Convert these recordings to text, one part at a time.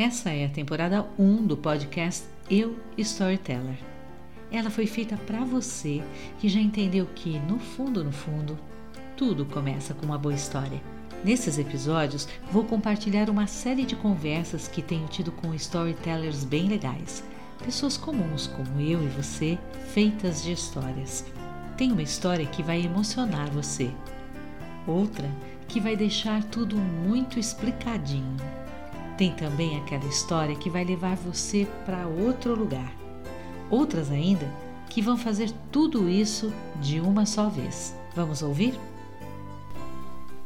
Essa é a temporada 1 do podcast Eu Storyteller. Ela foi feita para você que já entendeu que, no fundo, no fundo, tudo começa com uma boa história. Nesses episódios, vou compartilhar uma série de conversas que tenho tido com storytellers bem legais, pessoas comuns como eu e você, feitas de histórias. Tem uma história que vai emocionar você, outra que vai deixar tudo muito explicadinho. Tem também aquela história que vai levar você para outro lugar. Outras ainda que vão fazer tudo isso de uma só vez. Vamos ouvir?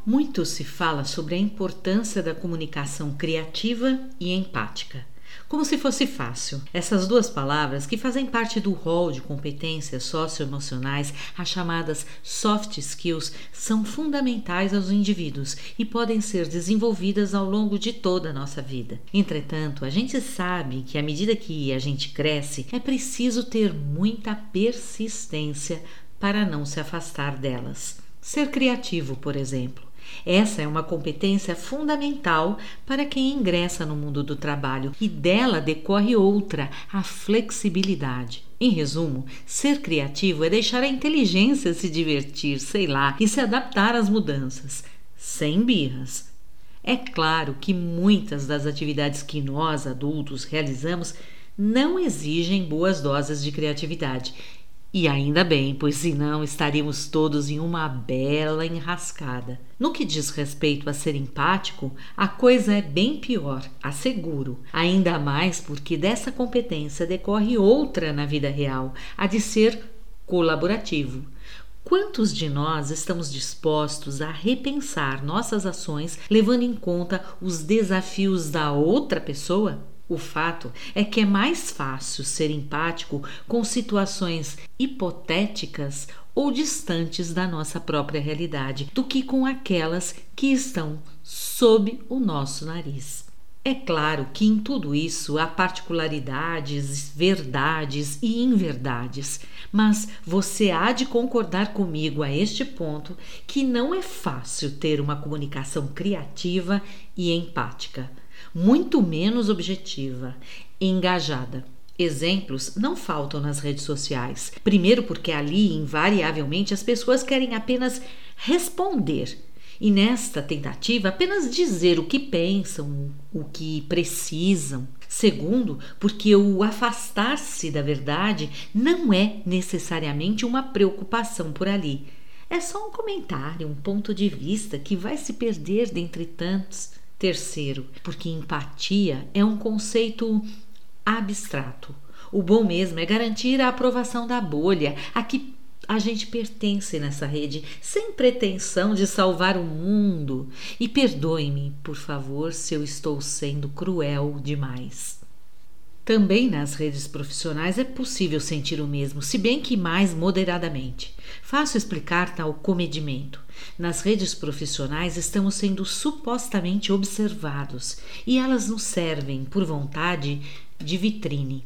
Muito se fala sobre a importância da comunicação criativa e empática. Como se fosse fácil. Essas duas palavras, que fazem parte do rol de competências socioemocionais, as chamadas soft skills, são fundamentais aos indivíduos e podem ser desenvolvidas ao longo de toda a nossa vida. Entretanto, a gente sabe que à medida que a gente cresce, é preciso ter muita persistência para não se afastar delas. Ser criativo, por exemplo. Essa é uma competência fundamental para quem ingressa no mundo do trabalho e dela decorre outra, a flexibilidade. Em resumo, ser criativo é deixar a inteligência se divertir, sei lá, e se adaptar às mudanças, sem birras. É claro que muitas das atividades que nós, adultos, realizamos não exigem boas doses de criatividade e ainda bem, pois senão estaríamos todos em uma bela enrascada. No que diz respeito a ser empático, a coisa é bem pior, asseguro. Ainda mais porque dessa competência decorre outra na vida real, a de ser colaborativo. Quantos de nós estamos dispostos a repensar nossas ações levando em conta os desafios da outra pessoa? O fato é que é mais fácil ser empático com situações hipotéticas ou distantes da nossa própria realidade do que com aquelas que estão sob o nosso nariz. É claro que em tudo isso há particularidades, verdades e inverdades, mas você há de concordar comigo a este ponto que não é fácil ter uma comunicação criativa e empática muito menos objetiva, engajada. Exemplos não faltam nas redes sociais. Primeiro, porque ali, invariavelmente, as pessoas querem apenas responder e, nesta tentativa, apenas dizer o que pensam, o que precisam. Segundo, porque o afastar-se da verdade não é necessariamente uma preocupação por ali. É só um comentário, um ponto de vista que vai se perder dentre tantos. Terceiro, porque empatia é um conceito abstrato. O bom mesmo é garantir a aprovação da bolha a que a gente pertence nessa rede, sem pretensão de salvar o mundo. E perdoe-me, por favor, se eu estou sendo cruel demais. Também nas redes profissionais é possível sentir o mesmo, se bem que mais moderadamente. Fácil explicar tal comedimento. Nas redes profissionais estamos sendo supostamente observados e elas nos servem, por vontade, de vitrine.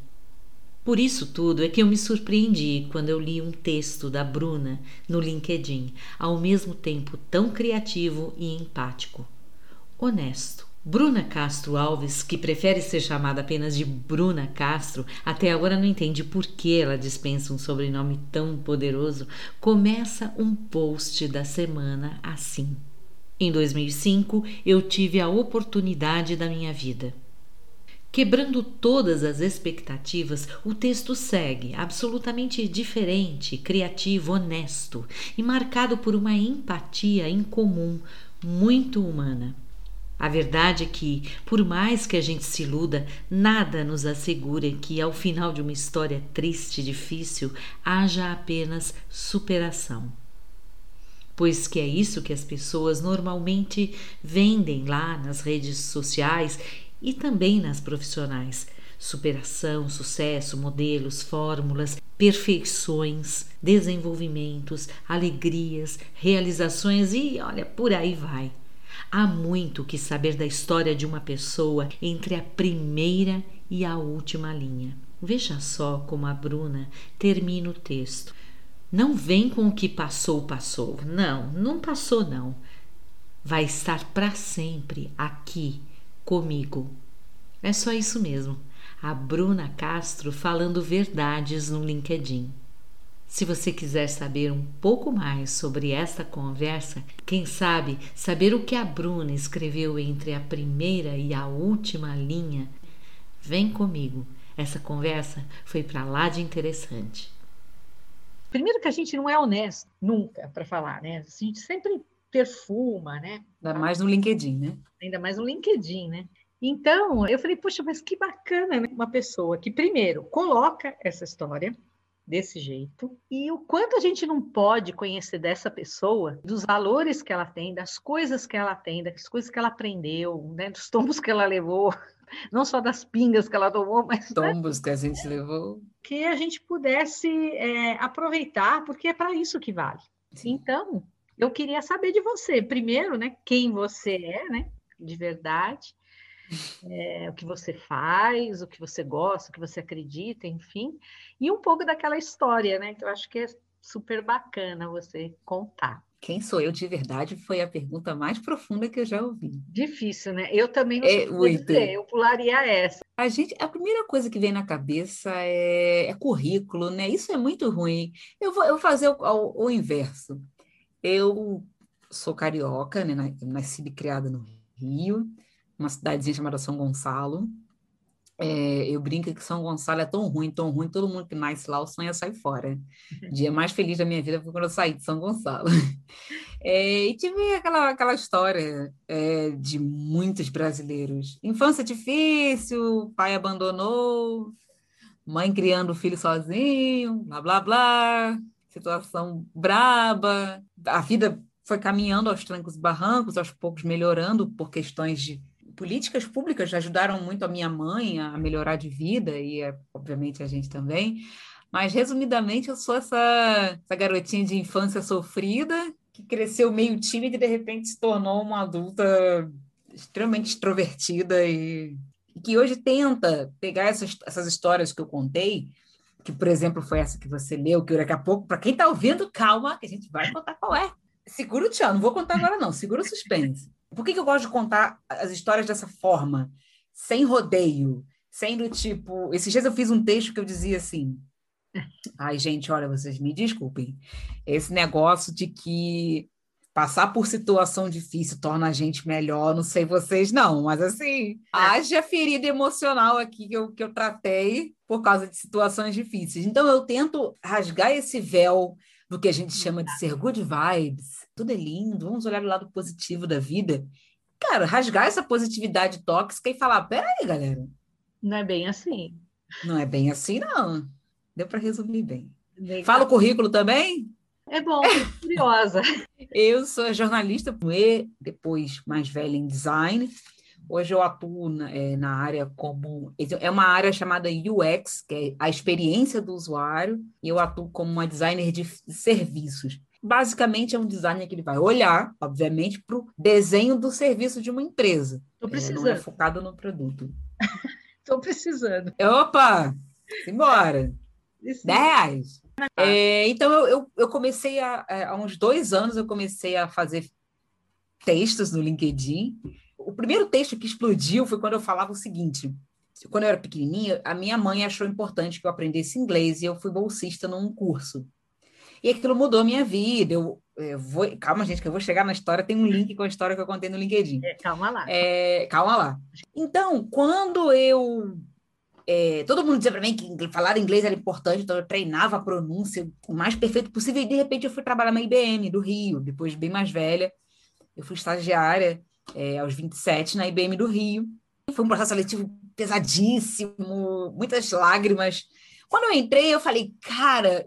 Por isso tudo é que eu me surpreendi quando eu li um texto da Bruna no LinkedIn, ao mesmo tempo tão criativo e empático. Honesto Bruna Castro Alves, que prefere ser chamada apenas de Bruna Castro, até agora não entende por que ela dispensa um sobrenome tão poderoso, começa um post da semana assim. Em 2005, eu tive a oportunidade da minha vida. Quebrando todas as expectativas, o texto segue absolutamente diferente, criativo, honesto e marcado por uma empatia incomum, muito humana. A verdade é que, por mais que a gente se iluda, nada nos assegura que, ao final de uma história triste e difícil, haja apenas superação. Pois que é isso que as pessoas normalmente vendem lá nas redes sociais e também nas profissionais. Superação, sucesso, modelos, fórmulas, perfeições, desenvolvimentos, alegrias, realizações e olha, por aí vai. Há muito que saber da história de uma pessoa entre a primeira e a última linha. Veja só como a Bruna termina o texto. Não vem com o que passou, passou. Não, não passou, não. Vai estar para sempre aqui comigo. É só isso mesmo. A Bruna Castro falando verdades no LinkedIn. Se você quiser saber um pouco mais sobre esta conversa, quem sabe saber o que a Bruna escreveu entre a primeira e a última linha, vem comigo. Essa conversa foi para lá de interessante. Primeiro que a gente não é honesto nunca para falar, né? A gente sempre perfuma, né? Ainda mais no LinkedIn, né? Ainda mais no LinkedIn, né? Então, eu falei, poxa, mas que bacana, né? Uma pessoa que, primeiro, coloca essa história, desse jeito e o quanto a gente não pode conhecer dessa pessoa, dos valores que ela tem, das coisas que ela tem, das coisas que ela aprendeu, né, dos tombos que ela levou, não só das pingas que ela tomou, mas né, tombos né, que a gente levou, que a gente pudesse é, aproveitar, porque é para isso que vale. Sim. Então, eu queria saber de você, primeiro, né, quem você é, né, de verdade é, o que você faz, o que você gosta, o que você acredita, enfim, e um pouco daquela história, né? Que eu acho que é super bacana você contar. Quem sou eu de verdade foi a pergunta mais profunda que eu já ouvi. Difícil, né? Eu também não sei é, dizer, eu pularia essa. A gente, a primeira coisa que vem na cabeça é, é currículo, né? Isso é muito ruim. Eu vou, eu vou fazer o, o, o inverso. Eu sou carioca, né? Nasci e criada no Rio uma cidadezinha chamada São Gonçalo. É, eu brinco que São Gonçalo é tão ruim, tão ruim, todo mundo que nasce lá, o sonho é sair fora. O dia mais feliz da minha vida foi quando eu saí de São Gonçalo. É, e tive aquela, aquela história é, de muitos brasileiros. Infância difícil, pai abandonou, mãe criando o filho sozinho, blá, blá, blá, situação braba. A vida foi caminhando aos trancos e barrancos, aos poucos melhorando por questões de políticas públicas ajudaram muito a minha mãe a melhorar de vida e, obviamente, a gente também. Mas, resumidamente, eu sou essa, essa garotinha de infância sofrida que cresceu meio tímida e, de repente, se tornou uma adulta extremamente extrovertida e, e que hoje tenta pegar essas, essas histórias que eu contei, que, por exemplo, foi essa que você leu, que daqui a pouco, para quem está ouvindo, calma, que a gente vai contar qual é. Segura o tchan, não vou contar agora não, segura o suspense. Por que, que eu gosto de contar as histórias dessa forma? Sem rodeio, sendo tipo. Esses dias eu fiz um texto que eu dizia assim. Ai, gente, olha, vocês me desculpem. Esse negócio de que passar por situação difícil torna a gente melhor, não sei vocês não, mas assim, é. haja ferida emocional aqui que eu, que eu tratei por causa de situações difíceis. Então eu tento rasgar esse véu do que a gente chama de ser good vibes. Tudo é lindo, vamos olhar o lado positivo da vida. Cara, rasgar essa positividade tóxica e falar: peraí, galera. Não é bem assim. Não é bem assim, não. Deu para resumir bem. Legal. Fala o currículo também? É bom, curiosa. Eu sou jornalista e depois mais velha em design. Hoje eu atuo na, é, na área como. É uma área chamada UX, que é a experiência do usuário, e eu atuo como uma designer de serviços. Basicamente, é um designer que ele vai olhar, obviamente, para o desenho do serviço de uma empresa. Estou precisando. É, não é focado no produto. Estou precisando. Opa! Simbora! 10 reais. É, então, eu, eu, eu comecei a, é, há uns dois anos, eu comecei a fazer textos no LinkedIn o primeiro texto que explodiu foi quando eu falava o seguinte: quando eu era pequenininha, a minha mãe achou importante que eu aprendesse inglês e eu fui bolsista num curso. E aquilo mudou a minha vida. Eu, eu vou, calma, gente, que eu vou chegar na história. Tem um link com a história que eu contei no LinkedIn. É, calma lá. É, calma lá. Então, quando eu. É, todo mundo dizia para mim que falar inglês era importante, então eu treinava a pronúncia o mais perfeito possível. E de repente eu fui trabalhar na IBM do Rio, depois bem mais velha. Eu fui estagiária é, aos 27 na IBM do Rio. Foi um processo seletivo pesadíssimo, muitas lágrimas. Quando eu entrei, eu falei, cara,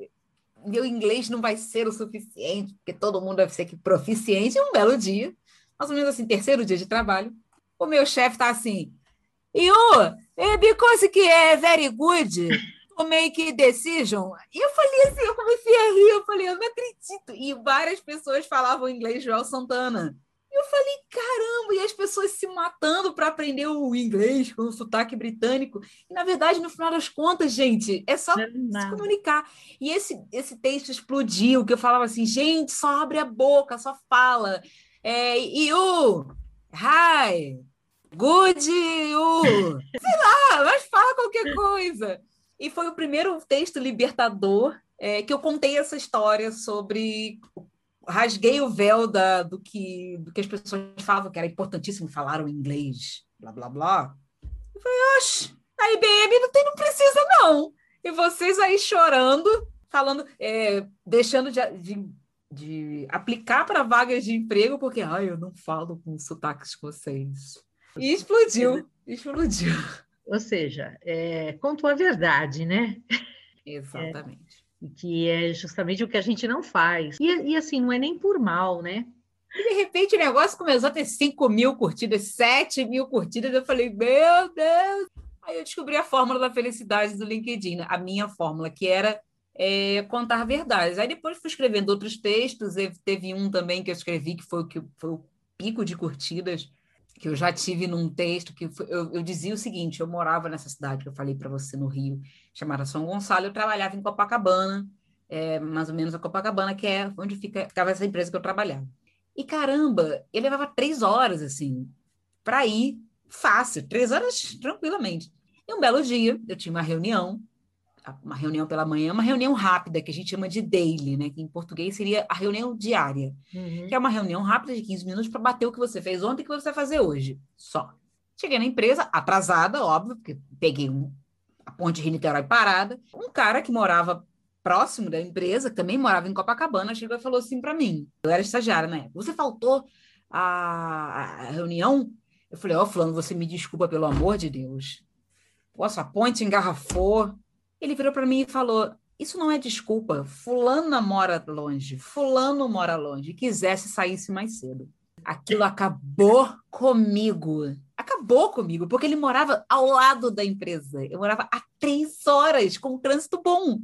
meu inglês não vai ser o suficiente, porque todo mundo deve ser que proficiente. Um belo dia, mais ou menos assim, terceiro dia de trabalho, o meu chefe tá assim, you, because que é very good, to make decision. E eu falei assim, eu comecei a rir, eu falei, eu não acredito. E várias pessoas falavam inglês Joel Santana. Eu falei, caramba, e as pessoas se matando para aprender o inglês com o sotaque britânico. E, na verdade, no final das contas, gente, é só se comunicar. E esse, esse texto explodiu, que eu falava assim, gente, só abre a boca, só fala. É, you, hi, Good you! Sei lá, mas fala qualquer coisa. E foi o primeiro texto libertador é, que eu contei essa história sobre rasguei o véu da, do, que, do que as pessoas falavam que era importantíssimo falar o inglês, blá blá blá. Eu falei, oxe, a IBM não, tem, não precisa, não. E vocês aí chorando, falando, é, deixando de, de, de aplicar para vagas de emprego, porque ai, eu não falo com sotaques com vocês. E explodiu, explodiu. Ou seja, é, contou a verdade, né? Exatamente. É, que é justamente o que a gente não faz. E, e assim, não é nem por mal, né? E de repente o negócio começou a ter 5 mil curtidas, 7 mil curtidas. Eu falei, meu Deus! Aí eu descobri a fórmula da felicidade do LinkedIn, a minha fórmula, que era é, contar verdades. Aí depois fui escrevendo outros textos, teve um também que eu escrevi, que foi que foi o pico de curtidas, que eu já tive num texto, que foi, eu, eu, dizia o seguinte, eu morava nessa cidade que eu falei para você, no Rio, chamada São Gonçalo, eu trabalhava em Copacabana, é, mais ou menos a Copacabana, que é onde fica, ficava essa empresa que eu trabalhava. E caramba, eu levava três horas, assim, para ir fácil, três horas tranquilamente. E um belo dia, eu tinha uma reunião, uma reunião pela manhã, uma reunião rápida, que a gente chama de daily, né? Que em português seria a reunião diária, uhum. que é uma reunião rápida de 15 minutos para bater o que você fez ontem e o que você vai fazer hoje. Só. Cheguei na empresa, atrasada, óbvio, porque peguei um, a ponte Rio-Niterói parada. Um cara que morava próximo da empresa, que também morava em Copacabana, chegou e falou assim para mim. Eu era estagiária né? Você faltou a, a reunião? Eu falei, ó, oh, fulano, você me desculpa, pelo amor de Deus. Nossa, a ponte engarrafou. Ele virou para mim e falou: Isso não é desculpa. Fulana mora longe, Fulano mora longe. Quisesse saísse mais cedo. Aquilo acabou comigo. Acabou comigo, porque ele morava ao lado da empresa. Eu morava a três horas com um trânsito bom.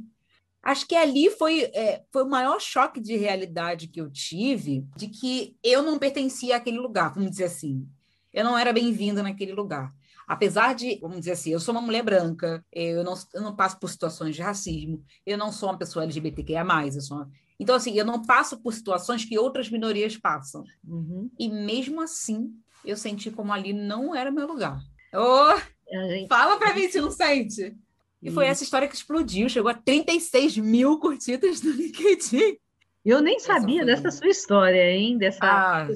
Acho que ali foi, é, foi o maior choque de realidade que eu tive, de que eu não pertencia àquele lugar, vamos dizer assim. Eu não era bem-vinda naquele lugar apesar de, vamos dizer assim, eu sou uma mulher branca, eu não, eu não passo por situações de racismo, eu não sou uma pessoa LGBTQIA+, eu sou uma... Então, assim, eu não passo por situações que outras minorias passam. Uhum. E mesmo assim, eu senti como ali não era meu lugar. Oh, gente... Fala para mim se não sente. E foi essa história que explodiu, chegou a 36 mil curtidas no LinkedIn. Eu nem sabia dessa sua história, hein? Dessa... Ah.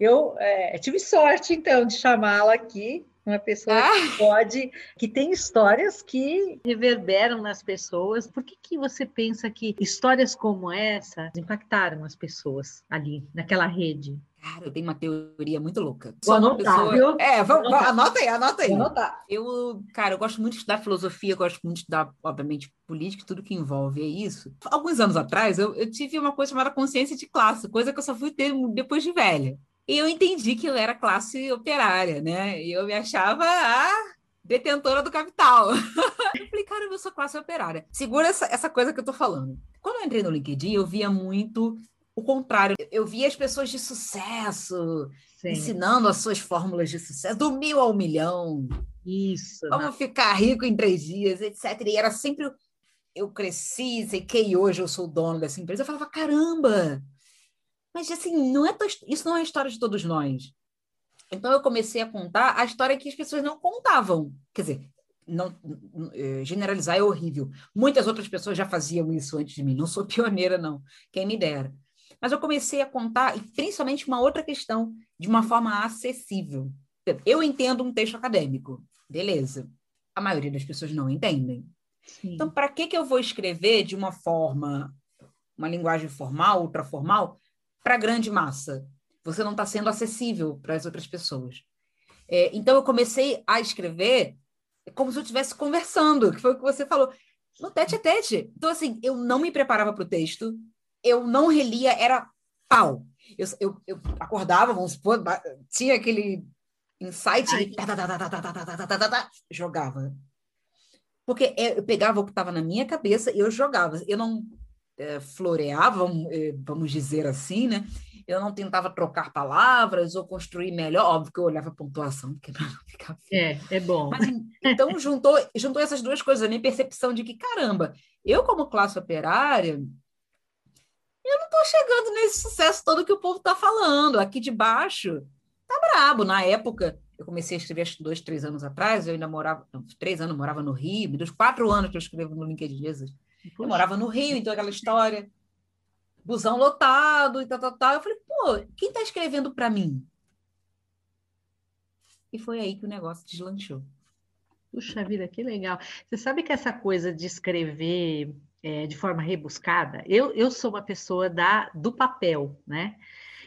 Eu é, tive sorte, então, de chamá-la aqui uma pessoa ah. que pode, que tem histórias que reverberam nas pessoas. Por que, que você pensa que histórias como essa impactaram as pessoas ali, naquela rede? Cara, eu tenho uma teoria muito louca. Vou anotar, pessoa... viu? É, vamos, anota aí, anota aí. Vou anotar. Eu, cara, eu gosto muito de estudar filosofia, gosto muito de estudar, obviamente, política, tudo que envolve é isso. Alguns anos atrás, eu, eu tive uma coisa chamada consciência de classe, coisa que eu só fui ter depois de velha. E eu entendi que eu era classe operária, né? E eu me achava a detentora do capital. eu falei, cara, eu sou classe operária. Segura essa, essa coisa que eu tô falando. Quando eu entrei no LinkedIn, eu via muito o contrário. Eu via as pessoas de sucesso Sim. ensinando as suas fórmulas de sucesso, do mil ao milhão. Isso. Como ficar rico em três dias, etc. E era sempre. Eu cresci, sei que hoje eu sou dono dessa empresa. Eu falava, caramba! Mas assim, não é isso não é a história de todos nós. Então eu comecei a contar a história que as pessoas não contavam. Quer dizer, não, é, generalizar é horrível. Muitas outras pessoas já faziam isso antes de mim. Não sou pioneira, não. Quem me dera. Mas eu comecei a contar, e principalmente uma outra questão, de uma forma acessível. Eu entendo um texto acadêmico, beleza. A maioria das pessoas não entendem. Sim. Então, para que, que eu vou escrever de uma forma, uma linguagem formal, ultraformal, para a grande massa. Você não está sendo acessível para as outras pessoas. É, então, eu comecei a escrever como se eu estivesse conversando, que foi o que você falou, no tete a tete. Então, assim, eu não me preparava para o texto, eu não relia, era pau. Eu, eu, eu acordava, vamos supor, tinha aquele insight e jogava. Porque eu pegava o que estava na minha cabeça e eu jogava. Eu não é, floreava, é, vamos dizer assim, né? Eu não tentava trocar palavras ou construir melhor, óbvio que eu olhava a pontuação, porque para não ficar. É, é bom. Mas, então juntou, juntou essas duas coisas, a minha percepção de que, caramba, eu, como classe operária, eu não estou chegando nesse sucesso todo que o povo está falando. Aqui de baixo tá brabo. Na época, Eu comecei a escrever acho dois, três anos atrás, eu ainda morava, não, três anos morava no Rio, dos quatro anos que eu escrevo no LinkedIn Jesus. Eu morava no Rio, então aquela história, busão lotado e tal, tal, tal. Eu falei, pô, quem está escrevendo para mim? E foi aí que o negócio deslanchou. Puxa vida, que legal. Você sabe que essa coisa de escrever é, de forma rebuscada, eu, eu sou uma pessoa da, do papel, né?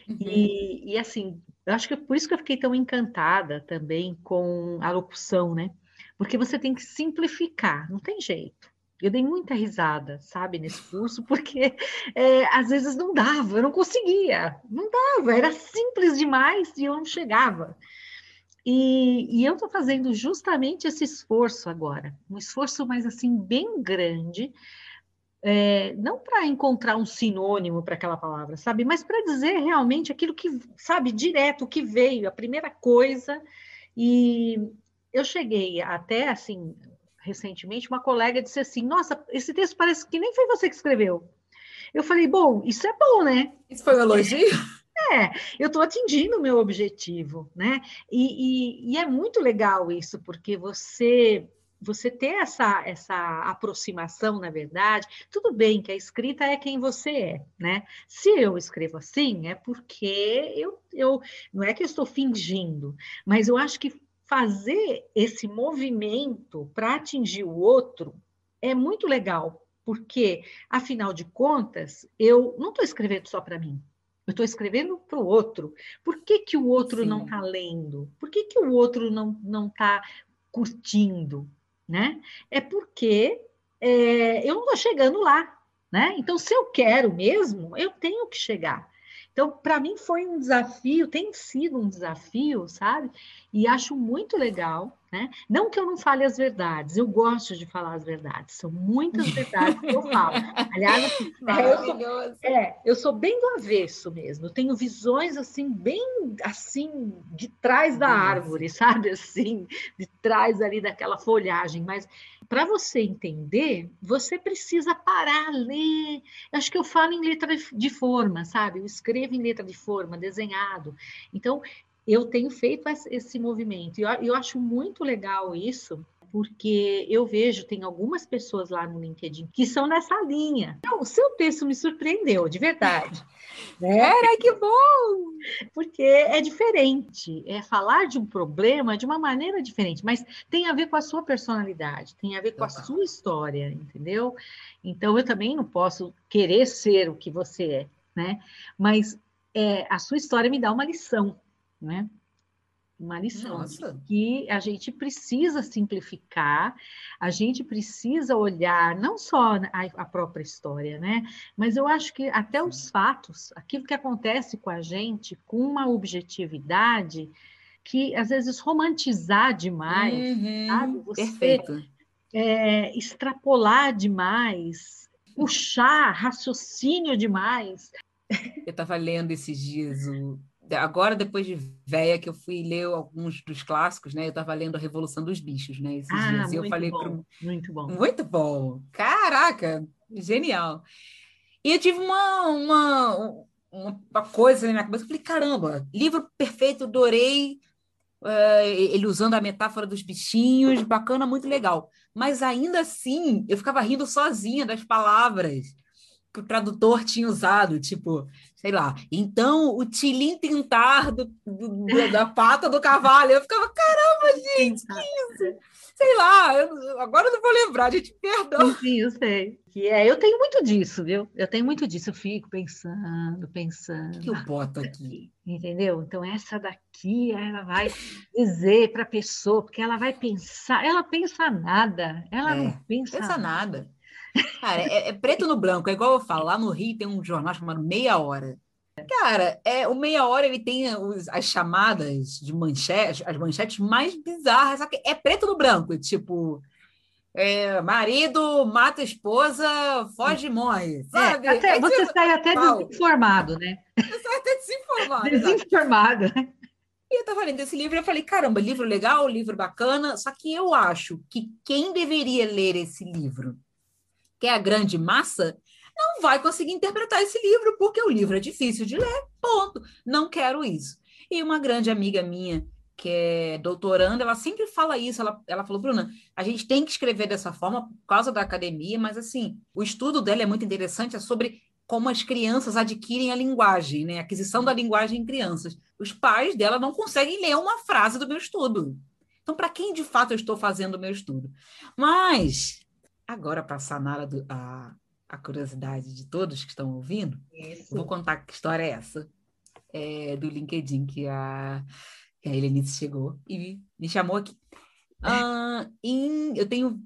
Uhum. E, e assim, eu acho que por isso que eu fiquei tão encantada também com a locução, né? Porque você tem que simplificar, não tem jeito. Eu dei muita risada, sabe, nesse curso, porque é, às vezes não dava, eu não conseguia, não dava, era simples demais e eu não chegava. E, e eu estou fazendo justamente esse esforço agora, um esforço mais assim, bem grande, é, não para encontrar um sinônimo para aquela palavra, sabe? Mas para dizer realmente aquilo que, sabe, direto, o que veio, a primeira coisa. E eu cheguei até, assim, recentemente, uma colega disse assim: Nossa, esse texto parece que nem foi você que escreveu. Eu falei: Bom, isso é bom, né? Isso foi um elogio? É, eu estou atingindo o meu objetivo, né? E, e, e é muito legal isso, porque você você ter essa, essa aproximação, na verdade, tudo bem que a escrita é quem você é, né? Se eu escrevo assim, é porque eu, eu não é que eu estou fingindo, mas eu acho que fazer esse movimento para atingir o outro é muito legal, porque, afinal de contas, eu não estou escrevendo só para mim, eu estou escrevendo para o outro. Por que, que o outro Sim. não está lendo? Por que, que o outro não está curtindo? né? É porque é, eu não estou chegando lá, né? Então, se eu quero mesmo, eu tenho que chegar. Então, para mim foi um desafio, tem sido um desafio, sabe? E acho muito legal, né? Não que eu não fale as verdades, eu gosto de falar as verdades, são muitas verdades que eu falo. Aliás, assim, é, eu sou, é, eu sou bem do avesso mesmo, eu tenho visões assim, bem assim, de trás da árvore, sabe? Assim, de trás ali daquela folhagem, mas para você entender, você precisa parar, ler. Acho que eu falo em letra de forma, sabe? Eu escrevo em letra de forma, desenhado. Então, eu tenho feito esse movimento. E eu, eu acho muito legal isso, porque eu vejo, tem algumas pessoas lá no LinkedIn que são nessa linha. Então, o seu texto me surpreendeu, de verdade. Era que bom! Porque é diferente, é falar de um problema de uma maneira diferente, mas tem a ver com a sua personalidade, tem a ver com a sua história, entendeu? Então, eu também não posso querer ser o que você é, né? Mas é, a sua história me dá uma lição, né? uma lição que a gente precisa simplificar, a gente precisa olhar não só a, a, própria história, né? Mas eu acho que até os fatos, aquilo que acontece com a gente, com uma objetividade que às vezes romantizar demais, uhum, sabe? Você perfeito. É, extrapolar demais, puxar raciocínio demais. Eu estava lendo esses dias o agora, depois de véia, que eu fui ler alguns dos clássicos, né? Eu estava lendo A Revolução dos Bichos, né? Esses ah, dias. E eu falei bom, pro... muito bom. Muito bom. Caraca, genial. E eu tive uma, uma, uma coisa na minha cabeça. Eu falei, caramba, livro perfeito, adorei. Uh, ele usando a metáfora dos bichinhos, bacana, muito legal. Mas ainda assim, eu ficava rindo sozinha das palavras que o tradutor tinha usado, tipo, sei lá, então o tilim tentar do, do, da pata do cavalo, eu ficava, caramba, gente, que isso? Sei lá, eu, agora eu não vou lembrar, gente, perdão. Sim, eu sei. Que é, eu tenho muito disso, viu? Eu tenho muito disso, eu fico pensando, pensando. que eu boto aqui? Entendeu? Então, essa daqui, ela vai dizer para a pessoa, porque ela vai pensar, ela pensa nada, ela é, não pensa, pensa nada. nada. Cara, é, é, preto no branco, é igual eu falo, lá no Rio tem um jornal chamado Meia Hora. Cara, é, o Meia Hora ele tem os, as chamadas de manchetes, as manchetes mais bizarras, só que é preto no branco, tipo. É, marido mata esposa, foge e morre. É, sabe? É, até, você tipo, sai até pau. desinformado, né? Você sai até desinformado. desinformado. E eu tava lendo esse livro e eu falei, caramba, livro legal, livro bacana, só que eu acho que quem deveria ler esse livro que é a grande massa, não vai conseguir interpretar esse livro, porque o livro é difícil de ler, ponto. Não quero isso. E uma grande amiga minha, que é doutoranda, ela sempre fala isso. Ela, ela falou, Bruna, a gente tem que escrever dessa forma por causa da academia, mas assim, o estudo dela é muito interessante, é sobre como as crianças adquirem a linguagem, né? A aquisição da linguagem em crianças. Os pais dela não conseguem ler uma frase do meu estudo. Então, para quem de fato eu estou fazendo o meu estudo? Mas, agora, para sanar a, a, a, curiosidade de todos que estão ouvindo, vou contar que história é essa. É, do LinkedIn que a que a Helenice chegou e me chamou aqui. Uh, em, eu tenho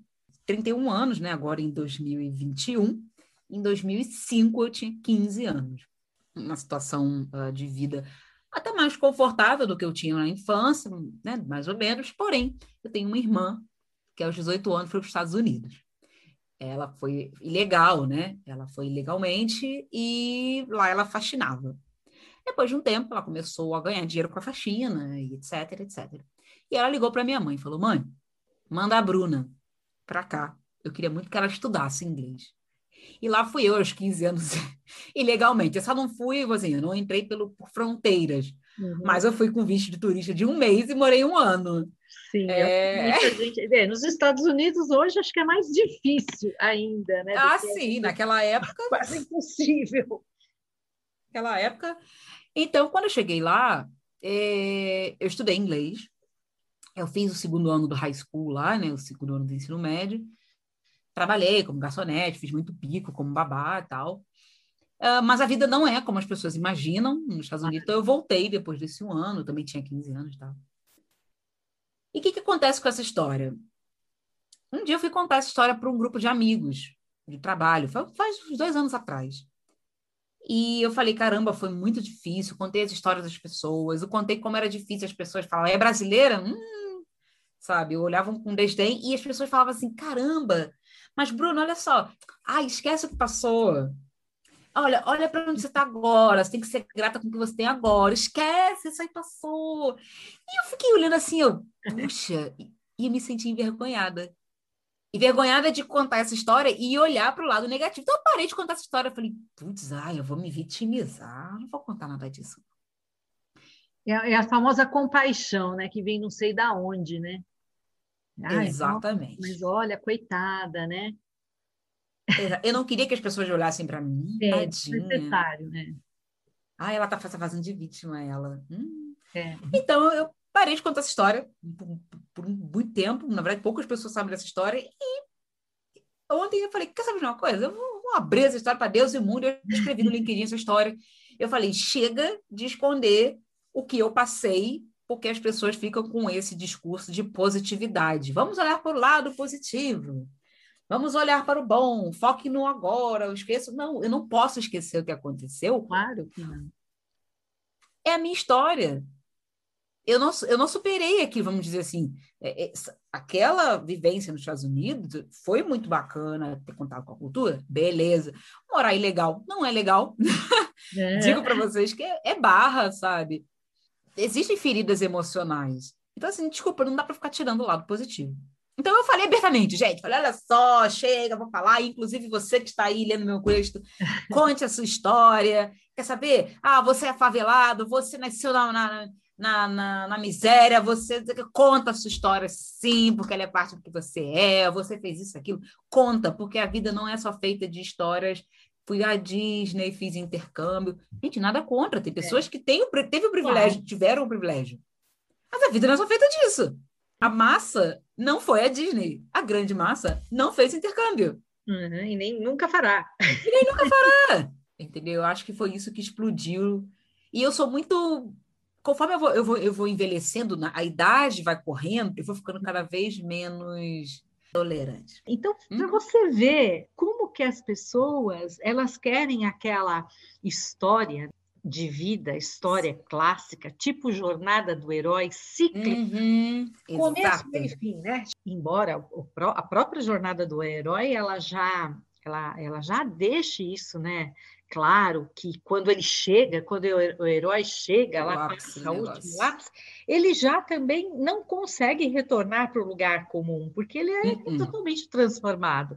31 anos, né? Agora em 2021. Em 2005 eu tinha 15 anos. Uma situação uh, de vida até mais confortável do que eu tinha na infância, né? Mais ou menos. Porém, eu tenho uma irmã que aos 18 anos foi para os Estados Unidos. Ela foi ilegal, né? Ela foi ilegalmente e lá ela fascinava. Depois de um tempo, ela começou a ganhar dinheiro com a faxina, e etc, etc. E ela ligou para minha mãe e falou: Mãe, manda a Bruna para cá. Eu queria muito que ela estudasse inglês. E lá fui eu, aos 15 anos, ilegalmente. Eu só não fui, assim, eu não entrei pelo, por fronteiras, uhum. mas eu fui com visto de turista de um mês e morei um ano. Sim, é... gente, nos Estados Unidos hoje acho que é mais difícil ainda, né? Ah, sim, naquela época. Quase impossível. Naquela época, então, quando eu cheguei lá, é, eu estudei inglês. Eu fiz o segundo ano do high school lá, né? O segundo ano do ensino médio. Trabalhei como garçonete, fiz muito pico como babá e tal. Uh, mas a vida não é como as pessoas imaginam nos Estados Unidos. Então, eu voltei depois desse um ano, também tinha 15 anos e tal. E o que, que acontece com essa história? Um dia eu fui contar essa história para um grupo de amigos de trabalho, faz uns dois anos atrás. E eu falei, caramba, foi muito difícil. Contei as histórias das pessoas, eu contei como era difícil as pessoas falavam, é brasileira? Hum, sabe? Olhavam com desdém e as pessoas falavam assim, caramba, mas Bruno, olha só, ah, esquece o que passou. Olha, olha para onde você está agora, você tem que ser grata com o que você tem agora, esquece, isso aí passou. E eu fiquei olhando assim, eu, puxa, e, me senti envergonhada envergonhada de contar essa história e olhar para o lado negativo. Então eu parei de contar essa história. Eu falei, putz, ai, eu vou me vitimizar, não vou contar nada disso. É, é a famosa compaixão, né? Que vem não sei da onde, né? Exatamente. Mas olha, coitada, né? Eu não queria que as pessoas olhassem para mim. É tadinha. necessário, né? Ah, ela tá fazendo de vítima, ela. Hum. É. Então, eu parei de contar essa história por, por muito tempo. Na verdade, poucas pessoas sabem dessa história. E ontem eu falei: quer saber de uma coisa? Eu vou, vou abrir essa história para Deus e o mundo. Eu escrevi no LinkedIn essa história. Eu falei: chega de esconder o que eu passei, porque as pessoas ficam com esse discurso de positividade. Vamos olhar para o lado positivo. Vamos olhar para o bom, foque no agora, eu esqueço. Não, eu não posso esquecer o que aconteceu. Claro que não. É a minha história eu não, eu não superei aqui, vamos dizer assim. É, é, aquela vivência nos Estados Unidos foi muito bacana, ter contato com a cultura, beleza. Morar ilegal não é legal. É. Digo para vocês que é, é, barra, sabe? Existem feridas emocionais. Então, assim, desculpa, não dá para ficar tirando o lado positivo. Então, eu falei abertamente, gente, falei, olha só, chega, vou falar, inclusive você que está aí lendo meu texto, conte a sua história. Quer saber? Ah, você é favelado, você nasceu na, na na, na, na, miséria, você conta a sua história, sim, porque ela é parte do que você é, você fez isso, aquilo. Conta, porque a vida não é só feita de histórias. Fui à Disney, fiz intercâmbio. Gente, nada contra. Tem pessoas é. que têm, teve o privilégio, claro. tiveram o privilégio. Mas a vida não é só feita disso. A massa não foi à Disney. A grande massa não fez intercâmbio. Uhum, e nem nunca fará. E nem nunca fará. Entendeu? Eu acho que foi isso que explodiu. E eu sou muito conforme eu vou, eu vou, eu vou envelhecendo, a idade vai correndo, eu vou ficando cada vez menos tolerante. Então, para hum? você ver como que as pessoas elas querem aquela história de vida, história clássica, tipo jornada do herói, cíclica, uhum, começo, e fim, né? Embora a própria jornada do herói ela já ela, ela já deixa isso, né? claro que quando ele chega, quando o herói chega lá para o último lápis, ele já também não consegue retornar para o lugar comum, porque ele é uh -uh. totalmente transformado.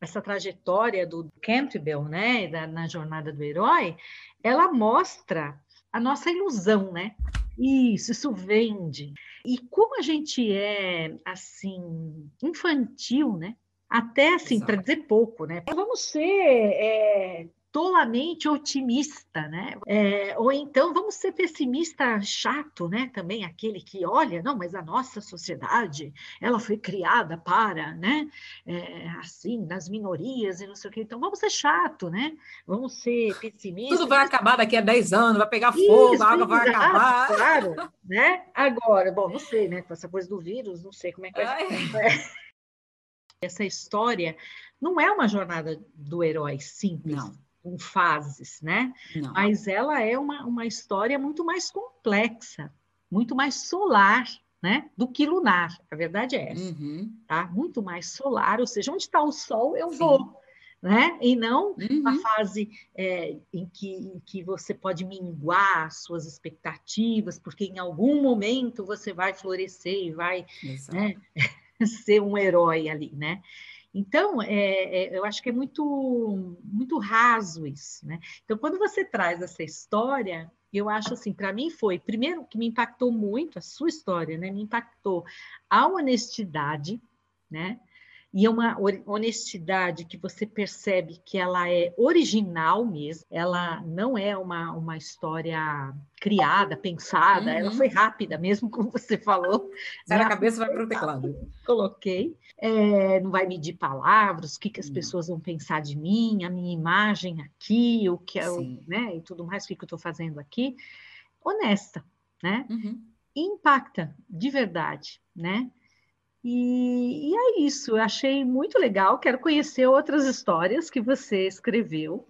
Essa trajetória do Campbell, né, da, na jornada do herói, ela mostra a nossa ilusão, né? Isso, isso vende. E como a gente é, assim, infantil, né? Até, assim, para dizer pouco, né? Vamos ser é, tolamente otimista, né? É, ou então vamos ser pessimista chato, né? Também aquele que olha, não, mas a nossa sociedade, ela foi criada para, né? É, assim, nas minorias e não sei o quê. Então vamos ser chato, né? Vamos ser pessimistas. Tudo vai acabar daqui a 10 anos, vai pegar fogo, Isso, a água vai acabar. Claro, né? Agora, bom, não sei, né? Com essa coisa do vírus, não sei como é que vai. Essa história não é uma jornada do herói simples. Não com fases, né? Não. Mas ela é uma, uma história muito mais complexa, muito mais solar, né? Do que lunar. A verdade é essa, uhum. tá? Muito mais solar, ou seja, onde está o sol, eu Sim. vou. Né? E não uhum. uma fase é, em, que, em que você pode minguar suas expectativas, porque em algum momento você vai florescer e vai né, ser um herói ali, né? Então, é, é, eu acho que é muito, muito raso isso, né? Então, quando você traz essa história, eu acho assim, para mim foi, primeiro, que me impactou muito, a sua história, né? Me impactou a honestidade, né? E é uma honestidade que você percebe que ela é original mesmo, ela não é uma, uma história criada, pensada, uhum. ela foi rápida, mesmo como você falou. Sai na cabeça vai para o teclado. Coloquei. É, não vai medir palavras, o que, que as pessoas vão pensar de mim, a minha imagem aqui, o que é, né, e tudo mais, o que, que eu estou fazendo aqui. Honesta, né? Uhum. Impacta de verdade, né? E, e, é isso, eu achei muito legal. Quero conhecer outras histórias que você escreveu.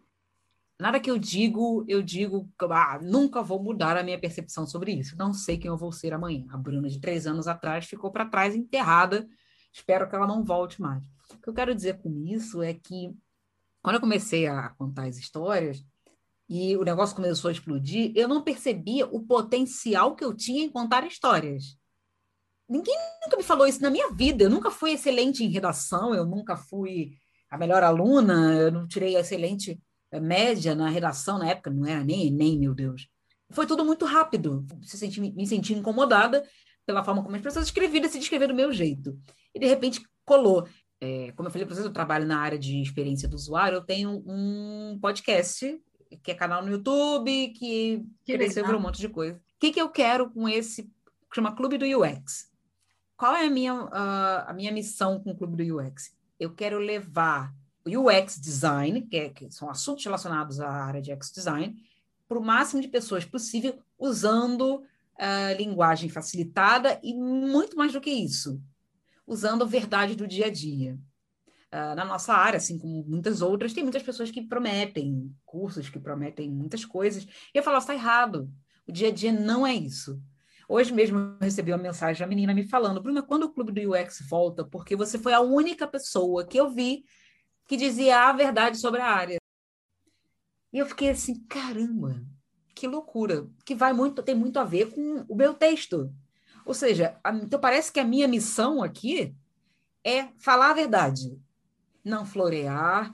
Nada que eu digo, eu digo, ah, nunca vou mudar a minha percepção sobre isso. Não sei quem eu vou ser amanhã. A Bruna, de três anos atrás, ficou para trás, enterrada. Espero que ela não volte mais. O que eu quero dizer com isso é que, quando eu comecei a contar as histórias, e o negócio começou a explodir, eu não percebia o potencial que eu tinha em contar histórias. Ninguém nunca me falou isso na minha vida. Eu nunca fui excelente em redação, eu nunca fui a melhor aluna, eu não tirei a excelente eh, média na redação na época, não era nem Enem, meu Deus. Foi tudo muito rápido. Se senti, me senti incomodada pela forma como as pessoas escreviam e se descrever do meu jeito. E de repente colou. É, como eu falei para vocês, eu trabalho na área de experiência do usuário, eu tenho um podcast, que é canal no YouTube, que, que cresceu por um monte de coisa. O que, que eu quero com esse, que chama Clube do UX? Qual é a minha, uh, a minha missão com o Clube do UX? Eu quero levar o UX design, que, é, que são assuntos relacionados à área de UX design, para o máximo de pessoas possível, usando uh, linguagem facilitada e muito mais do que isso, usando a verdade do dia a dia. Uh, na nossa área, assim como muitas outras, tem muitas pessoas que prometem cursos, que prometem muitas coisas, e eu falo, está errado. O dia a dia não é isso. Hoje mesmo recebi uma mensagem da menina me falando, Bruna, quando o clube do UX volta? Porque você foi a única pessoa que eu vi que dizia a verdade sobre a área. E eu fiquei assim, caramba, que loucura, que vai muito, tem muito a ver com o meu texto. Ou seja, a, então parece que a minha missão aqui é falar a verdade, não florear,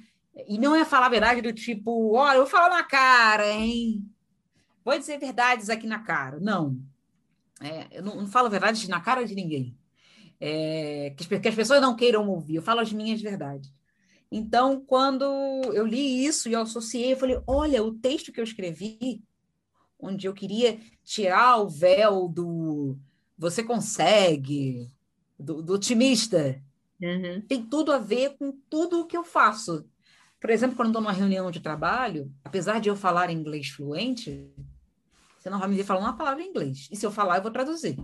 e não é falar a verdade do tipo, olha, eu vou falar na cara, hein? Vou dizer verdades aqui na cara. Não. É, eu não, não, falo a verdade na cara de ninguém. É, que, as, que, as, pessoas não queiram ouvir, eu falo as minhas verdades. Então, quando eu li isso e eu associei, eu falei: olha, o texto que eu escrevi, onde eu queria tirar o véu do você consegue, do, do otimista, uhum. tem tudo a ver com tudo o que eu faço. Por exemplo, quando estou numa reunião de trabalho, apesar de eu falar inglês fluente, você não vai me ver falando uma palavra em inglês. E se eu falar, eu vou traduzir.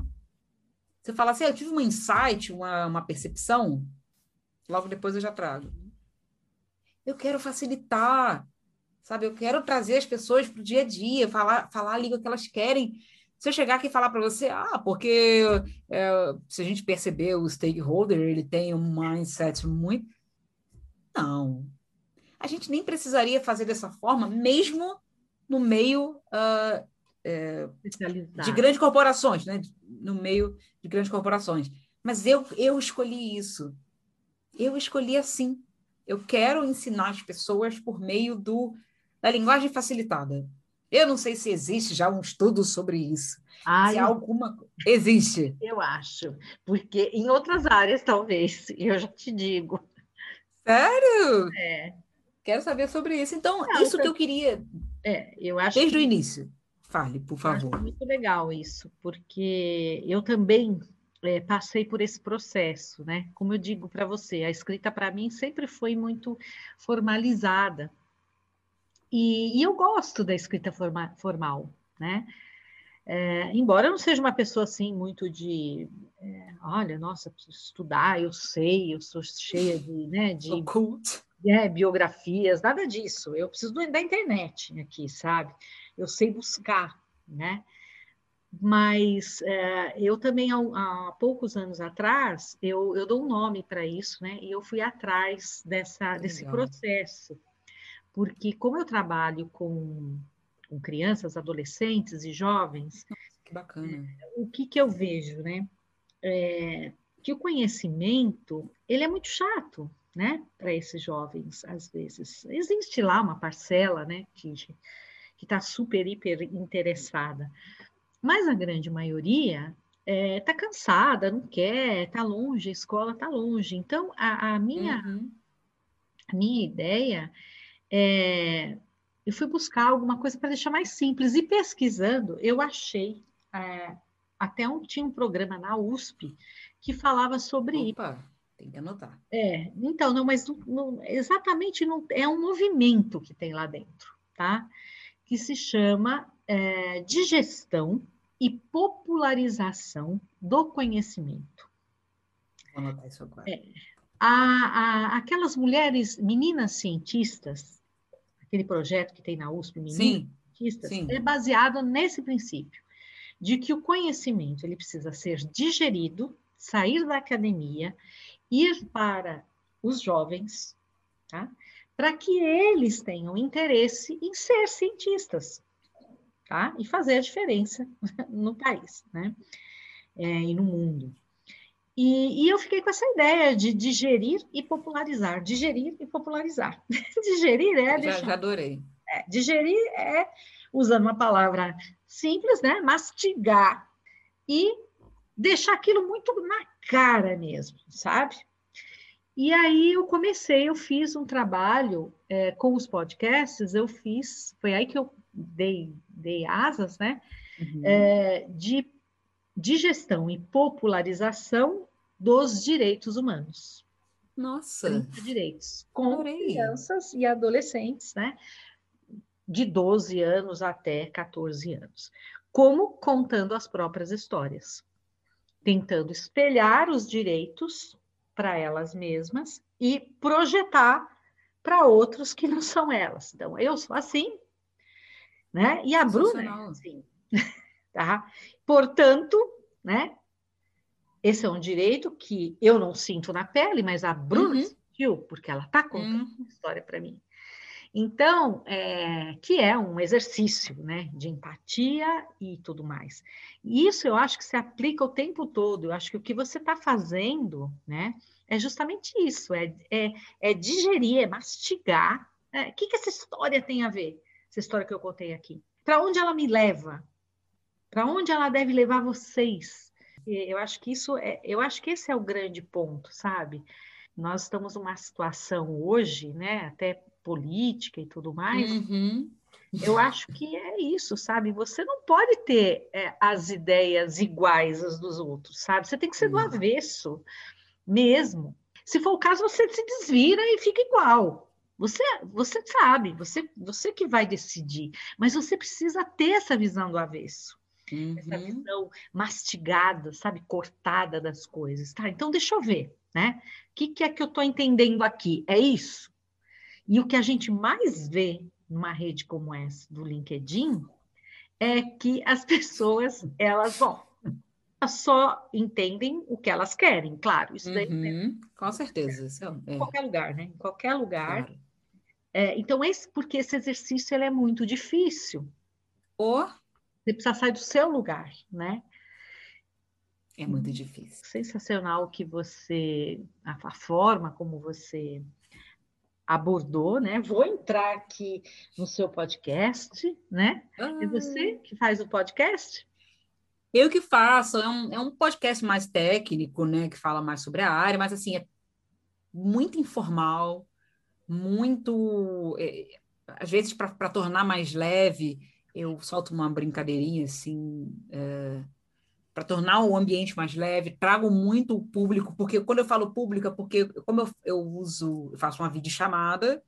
Eu falar assim, ah, eu tive um insight, uma, uma percepção, logo depois eu já trago. Eu quero facilitar, sabe? Eu quero trazer as pessoas para o dia a dia, falar, falar a língua que elas querem. Se eu chegar aqui e falar para você, ah, porque é, se a gente perceber o stakeholder, ele tem um mindset muito. Não. A gente nem precisaria fazer dessa forma, mesmo no meio uh, é, de grandes corporações, né? no meio de grandes corporações. Mas eu, eu escolhi isso. Eu escolhi assim. Eu quero ensinar as pessoas por meio do, da linguagem facilitada. Eu não sei se existe já um estudo sobre isso. Ah, se alguma existe. Eu acho, porque em outras áreas talvez, eu já te digo. Sério? É. Quero saber sobre isso. Então, não, isso que eu queria. É, eu acho. Desde que... o início. Fale, por favor. acho muito legal isso, porque eu também é, passei por esse processo, né? Como eu digo para você, a escrita para mim sempre foi muito formalizada. E, e eu gosto da escrita forma, formal, né? É, embora eu não seja uma pessoa assim muito de, é, olha, nossa, preciso estudar, eu sei, eu sou cheia de, né, de, é, biografias, nada disso. Eu preciso da internet aqui, sabe? Eu sei buscar, né? Mas é, eu também, há, há, poucos anos atrás, eu, eu dou um nome para isso, né? E eu fui atrás dessa, desse processo. Porque como eu trabalho com, com crianças, adolescentes e jovens... Que bacana. o que, que eu vejo, né? É, que o conhecimento, ele é muito chato, né? Para esses jovens, às vezes. Existe lá uma parcela, né? Que está super, hiper interessada. Mas a grande maioria está é, tá cansada, não quer, está longe, a escola está longe. Então, a, a minha, uhum. a minha ideia é. Eu fui buscar alguma coisa para deixar mais simples. E pesquisando, eu achei. É, até um, tinha um programa na USP que falava sobre Opa. Tem que anotar. É, então, não, mas não, não, exatamente não, é um movimento que tem lá dentro, tá? Que se chama é, digestão e popularização do conhecimento. Vou anotar isso agora. É, a, a, aquelas mulheres, meninas cientistas, aquele projeto que tem na USP, Meninas sim, Cientistas, sim. é baseado nesse princípio, de que o conhecimento ele precisa ser digerido, sair da academia, ir para os jovens, tá? Para que eles tenham interesse em ser cientistas tá? E fazer a diferença no país, né? É, e no mundo. E, e, eu fiquei com essa ideia de digerir e popularizar, digerir e popularizar. digerir é deixar... já, já adorei. É, digerir é, usando uma palavra simples, né? Mastigar e deixar aquilo muito na cara mesmo, sabe? E aí eu comecei, eu fiz um trabalho é, com os podcasts, eu fiz, foi aí que eu dei, dei asas, né? Uhum. É, de, de gestão e popularização dos direitos humanos. Nossa! direitos, com Adorei. crianças e adolescentes, né? De 12 anos até 14 anos. Como contando as próprias histórias, tentando espelhar os direitos para elas mesmas e projetar para outros que não são elas. Então, eu sou assim, né? E a Bruna é assim, tá? Portanto, né? Esse é um direito que eu não sinto na pele, mas a Bruna uhum. sentiu, porque ela está contando uhum. uma história para mim. Então, é, que é um exercício né, de empatia e tudo mais. Isso eu acho que se aplica o tempo todo. Eu acho que o que você está fazendo né, é justamente isso: é, é, é digerir, é mastigar. É, o que, que essa história tem a ver? essa história que eu contei aqui? Para onde ela me leva? Para onde ela deve levar vocês? Eu acho que isso é, eu acho que esse é o grande ponto, sabe? Nós estamos numa situação hoje, né, até política e tudo mais. Uhum. Eu acho que é isso, sabe? Você não pode ter é, as ideias iguais às dos outros, sabe? Você tem que ser do avesso mesmo. Se for o caso, você se desvira e fica igual. Você, você sabe, você, você que vai decidir, mas você precisa ter essa visão do avesso. Uhum. Essa visão mastigada, sabe, cortada das coisas, tá? Então, deixa eu ver, né? O que, que é que eu estou entendendo aqui? É isso? E o que a gente mais vê numa rede como essa do LinkedIn é que as pessoas, elas, bom, só entendem o que elas querem, claro. Isso daí, uhum, né? Com certeza. É. Em qualquer lugar, né? Em qualquer lugar. Claro. É, então, esse, porque esse exercício ele é muito difícil. Ou você precisa sair do seu lugar, né? É muito difícil. Sensacional que você, a, a forma como você abordou, né? Vou entrar aqui no seu podcast, né? Ah. É você que faz o podcast? Eu que faço, é um, é um podcast mais técnico, né? Que fala mais sobre a área, mas assim, é muito informal, muito. É, às vezes, para tornar mais leve, eu solto uma brincadeirinha assim. É, para tornar o ambiente mais leve, trago muito o público, porque quando eu falo público, é porque como eu, eu uso, eu faço uma videochamada,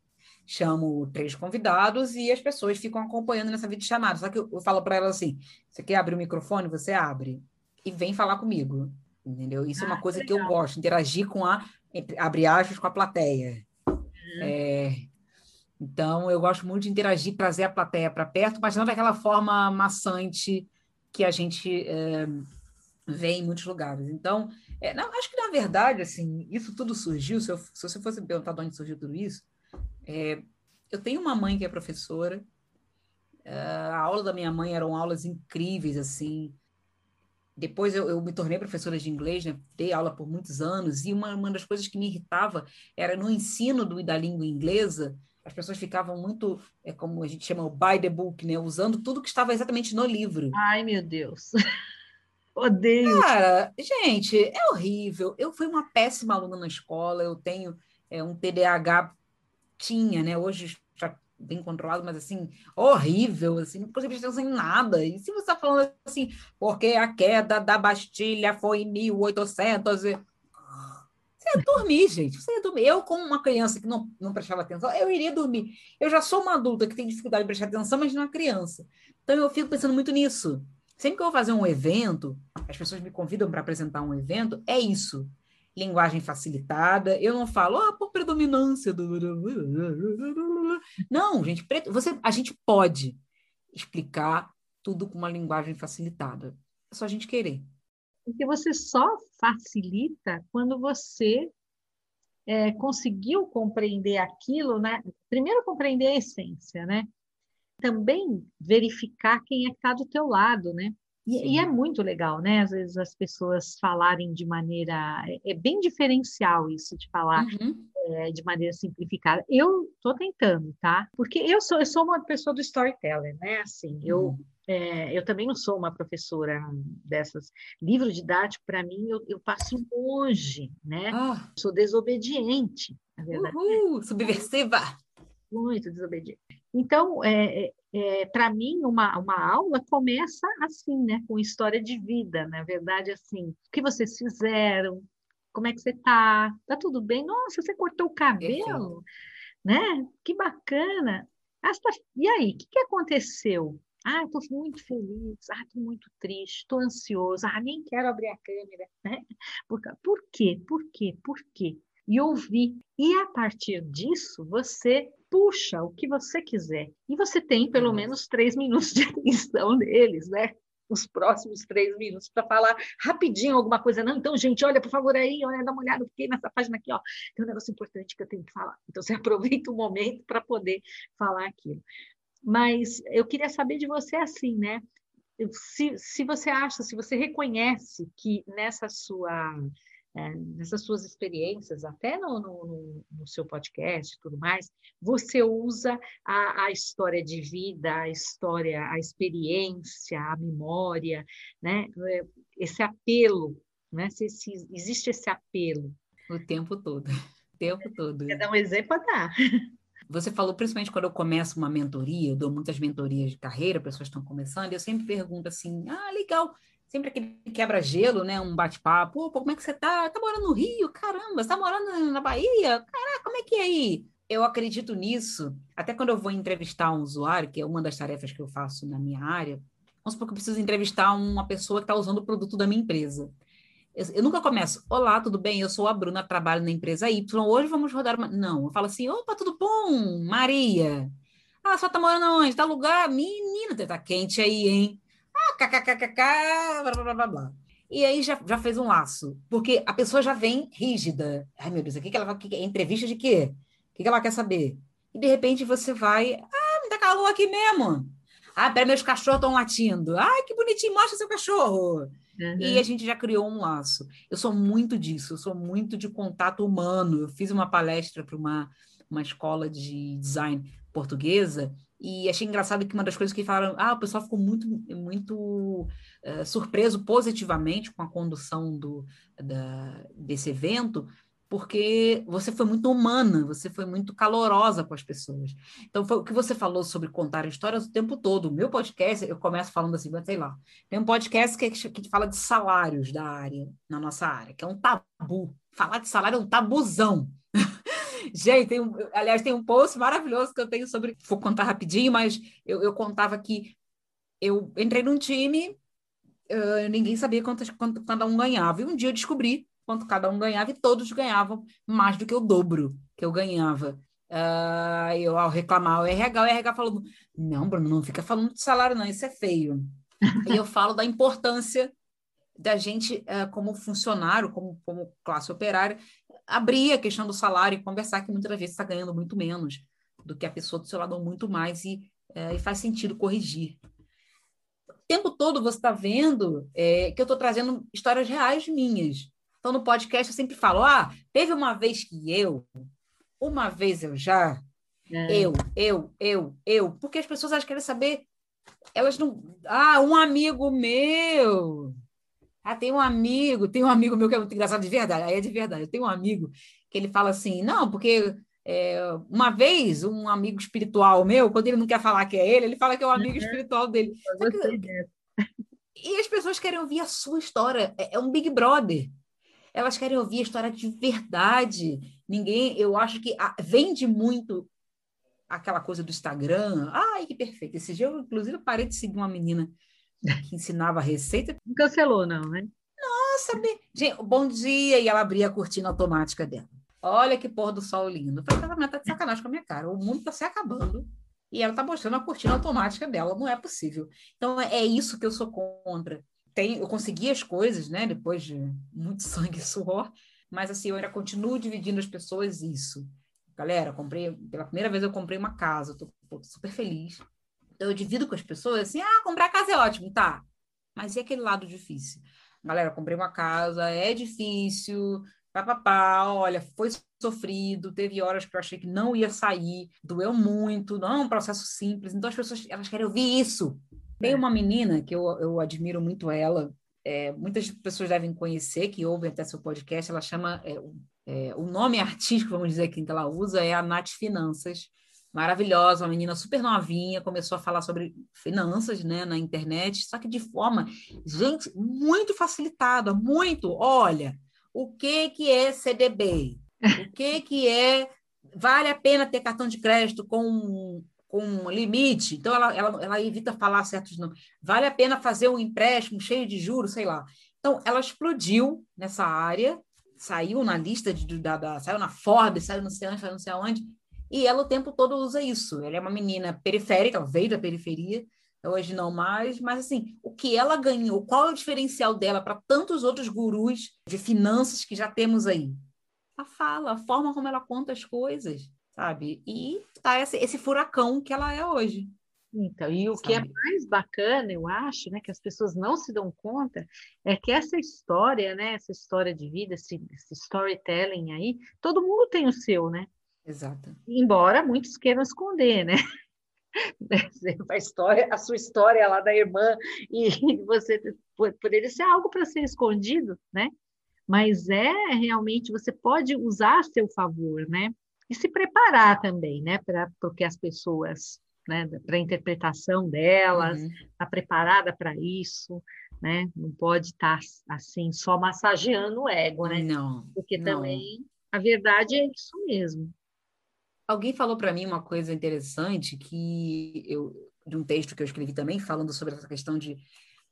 chamo três convidados e as pessoas ficam acompanhando nessa videochamada. Só que eu, eu falo para elas assim: você quer abrir o microfone? Você abre e vem falar comigo. Entendeu? Isso ah, é uma ah, coisa que eu gosto, interagir com a, abre aspas, com a plateia. Uhum. É, então, eu gosto muito de interagir, trazer a plateia para perto, mas não daquela forma maçante que a gente é, vê em muitos lugares. Então, é, não, acho que, na verdade, assim, isso tudo surgiu, se, eu, se você fosse me perguntar de onde surgiu tudo isso, é, eu tenho uma mãe que é professora, é, a aula da minha mãe eram aulas incríveis, assim, depois eu, eu, me tornei professora de inglês, né? dei aula por muitos anos, e uma, uma das coisas que me irritava era no ensino do, da língua inglesa, as pessoas ficavam muito, é como a gente chama o by the book, né? Usando tudo que estava exatamente no livro. Ai, meu Deus. Odeio. Cara, gente, é horrível. Eu fui uma péssima aluna na escola, eu tenho é, um TDAH, tinha, né? Hoje já bem controlado, mas assim, horrível, assim, não consegui prestar atenção em nada. E se você está falando assim, porque a queda da Bastilha foi em 1800... E... Você ia dormir, gente. Você ia dormir. Eu, como uma criança que não, não prestava atenção, eu iria dormir. Eu já sou uma adulta que tem dificuldade de prestar atenção, mas não é criança. Então eu fico pensando muito nisso. Sempre que eu vou fazer um evento, as pessoas me convidam para apresentar um evento, é isso. Linguagem facilitada. Eu não falo, ah, por predominância. Do... Não, gente, você, a gente pode explicar tudo com uma linguagem facilitada. É só a gente querer. Porque você só facilita quando você é, conseguiu compreender aquilo, né? Primeiro compreender a essência, né? Também verificar quem é que está do teu lado, né? E, e, é muito legal, né? Às vezes as pessoas falarem de maneira. É, é bem diferencial isso de falar uhum. é, de maneira simplificada. Eu estou tentando, tá? Porque eu sou, eu sou uma pessoa do storytelling, né? Assim, eu. Uhum é, eu também não sou uma professora dessas. Livro didático, para mim, eu, eu, passo longe, né? Ah. Sou desobediente, na verdade. Uhul, subversiva! Muito desobediente. Então, é, é, é para mim, uma, uma aula começa assim, né? Com história de vida, na verdade, assim. O que vocês fizeram? Como é que você está? Tá tudo bem? Nossa, você cortou o cabelo? Né? Que bacana! E aí, o que, que aconteceu? Ah, estou muito feliz, ah, estou muito triste, estou ansioso, ah, nem quero abrir a câmera, né? Por, por quê? Por quê? Por quê? E ouvir. E a partir disso, você puxa o que você quiser. E você tem pelo uhum. menos três minutos de atenção deles, né? Os próximos três minutos para falar rapidinho alguma coisa. Não, então, gente, olha, por favor, aí, olha, dá uma olhada, fiquei nessa página aqui, ó. Tem um negócio importante que eu tenho que falar. Então, você aproveita o momento para poder falar aquilo. Mas eu queria saber de você assim, né? Se, se você acha, se você reconhece que nessa sua, é, nessas suas experiências, até no, no, no, seu podcast e tudo mais, você usa a, a, história de vida, a história, a experiência, a memória, né? Esse apelo, né? Se, se existe esse apelo. O tempo todo. O tempo todo. Quer dar um exemplo? Dá. Você falou, principalmente quando eu começo uma mentoria, eu dou muitas mentorias de carreira, pessoas estão começando, e eu sempre pergunto assim: ah, legal, sempre aquele quebra-gelo, né? Um bate-papo, pô, como é que você tá? Tá morando no Rio? Caramba, você tá morando na Bahia? Caraca, como é que é aí? Eu acredito nisso, até quando eu vou entrevistar um usuário, que é uma das tarefas que eu faço na minha área, vamos supor que eu preciso entrevistar uma pessoa que está usando o produto da minha empresa. Eu, eu, nunca começo, olá, tudo bem? Eu sou a Bruna, trabalho na empresa Y, hoje vamos rodar uma... Não, eu falo assim, opa, tudo bom? Maria. Ah, só tá morando onde? Tá lugar? Menina, tá quente aí, hein? Kkkk, blá, blá, blá, blá. E aí já, já fez um laço, porque a pessoa já vem rígida. Ai, meu Deus, o que, que ela vai... Que, entrevista de quê? O que, que ela quer saber? E de repente você vai, ah, me dá calor aqui mesmo. Ah, pera, meus cachorros estão latindo. Ai, que bonitinho, mostra seu cachorro. Uhum. E a gente já criou um laço. Eu sou muito disso, eu sou muito de contato humano. Eu fiz uma palestra para uma, uma escola de design portuguesa, e achei engraçado que uma das coisas que falaram, ah, o pessoal ficou muito, muito uh, surpreso positivamente com a condução do, da, desse evento, porque você foi muito humana, você foi muito calorosa com as pessoas. Então, foi o que você falou sobre contar histórias o tempo todo. O meu podcast, eu começo falando assim, sei lá, tem um podcast que, que fala de salários da área, na nossa área, que é um tabu. Falar de salário é um tabuzão. Gente, tem um, aliás, tem um post maravilhoso que eu tenho sobre. Vou contar rapidinho, mas eu, eu contava que eu entrei num time, uh, ninguém sabia quanto, quanto cada um ganhava. E um dia eu descobri quanto cada um ganhava e todos ganhavam mais do que o dobro que eu ganhava. Uh, eu, ao reclamar o RH, o RH falou: Não, Bruno, não fica falando de salário, não, isso é feio. e eu falo da importância da gente, uh, como funcionário, como, como classe operária, abrir a questão do salário e conversar que muitas vezes está ganhando muito menos do que a pessoa do seu lado ou muito mais e, é, e faz sentido corrigir. O tempo todo você está vendo é, que eu estou trazendo histórias reais minhas. Então, no podcast eu sempre falo, ah, teve uma vez que eu, uma vez eu já, é. eu, eu, eu, eu, porque as pessoas elas querem saber, elas não, ah, um amigo meu, ah, tem um amigo, tem um amigo meu que é muito engraçado de verdade, aí é de verdade. Eu tenho um amigo que ele fala assim: não, porque é, uma vez um amigo espiritual meu, quando ele não quer falar que é ele, ele fala que é o um amigo uhum. espiritual dele. E as pessoas querem ouvir a sua história, é, é um Big Brother. Elas querem ouvir a história de verdade. Ninguém, eu acho que a, vende muito aquela coisa do Instagram. Ai, que perfeito. Esse dia eu, inclusive, parei de seguir uma menina que ensinava receita. Não cancelou, não, né? Nossa, gente, bom dia! E ela abria a cortina automática dela. Olha que pôr do sol lindo. Eu falei, ela tá de sacanagem com a minha cara. O mundo está se acabando e ela está mostrando a cortina automática dela. Não é possível. Então, é isso que eu sou contra. Tem, eu consegui as coisas, né? Depois de muito sangue e suor. Mas, assim, eu ainda continuo dividindo as pessoas isso. Galera, comprei... Pela primeira vez eu comprei uma casa. Estou super feliz eu divido com as pessoas assim: ah, comprar casa é ótimo, tá. Mas e aquele lado difícil? Galera, comprei uma casa, é difícil, papapá, olha, foi sofrido, teve horas que eu achei que não ia sair, doeu muito, não é um processo simples. Então as pessoas elas querem ouvir isso. Tem é. uma menina que eu, eu admiro muito ela, é, muitas pessoas devem conhecer, que ouvem até seu podcast, ela chama, é, é, o nome artístico, vamos dizer, que ela usa é a Nath Finanças maravilhosa, uma menina super novinha, começou a falar sobre finanças, né, na internet, só que de forma, gente, muito facilitada, muito. Olha, o que que é CDB? O que que é vale a pena ter cartão de crédito com com limite? Então ela, ela, ela evita falar certos nomes. Vale a pena fazer um empréstimo cheio de juros, sei lá. Então ela explodiu nessa área, saiu na lista de, da, da saiu na Forbes, saiu não sei onde, saiu não sei onde e ela o tempo todo usa isso. Ela é uma menina periférica, veio da periferia, hoje não mais, mas assim, o que ela ganhou, qual é o diferencial dela para tantos outros gurus de finanças que já temos aí? A fala, a forma como ela conta as coisas, sabe? E tá esse, esse furacão que ela é hoje. Então, e o sabe? que é mais bacana, eu acho, né, que as pessoas não se dão conta, é que essa história, né, essa história de vida, esse, esse storytelling aí, todo mundo tem o seu, né? Exato. Embora muitos queiram esconder, né? a história, a sua história lá da irmã e você poderia ser algo para ser escondido, né? Mas é realmente você pode usar a seu favor, né? E se preparar também, né? Para porque as pessoas, né? Para a interpretação delas, uhum. tá preparada para isso, né? Não pode estar tá, assim só massageando o ego, né? Não. Porque não. também a verdade é isso mesmo. Alguém falou para mim uma coisa interessante que eu de um texto que eu escrevi também falando sobre essa questão de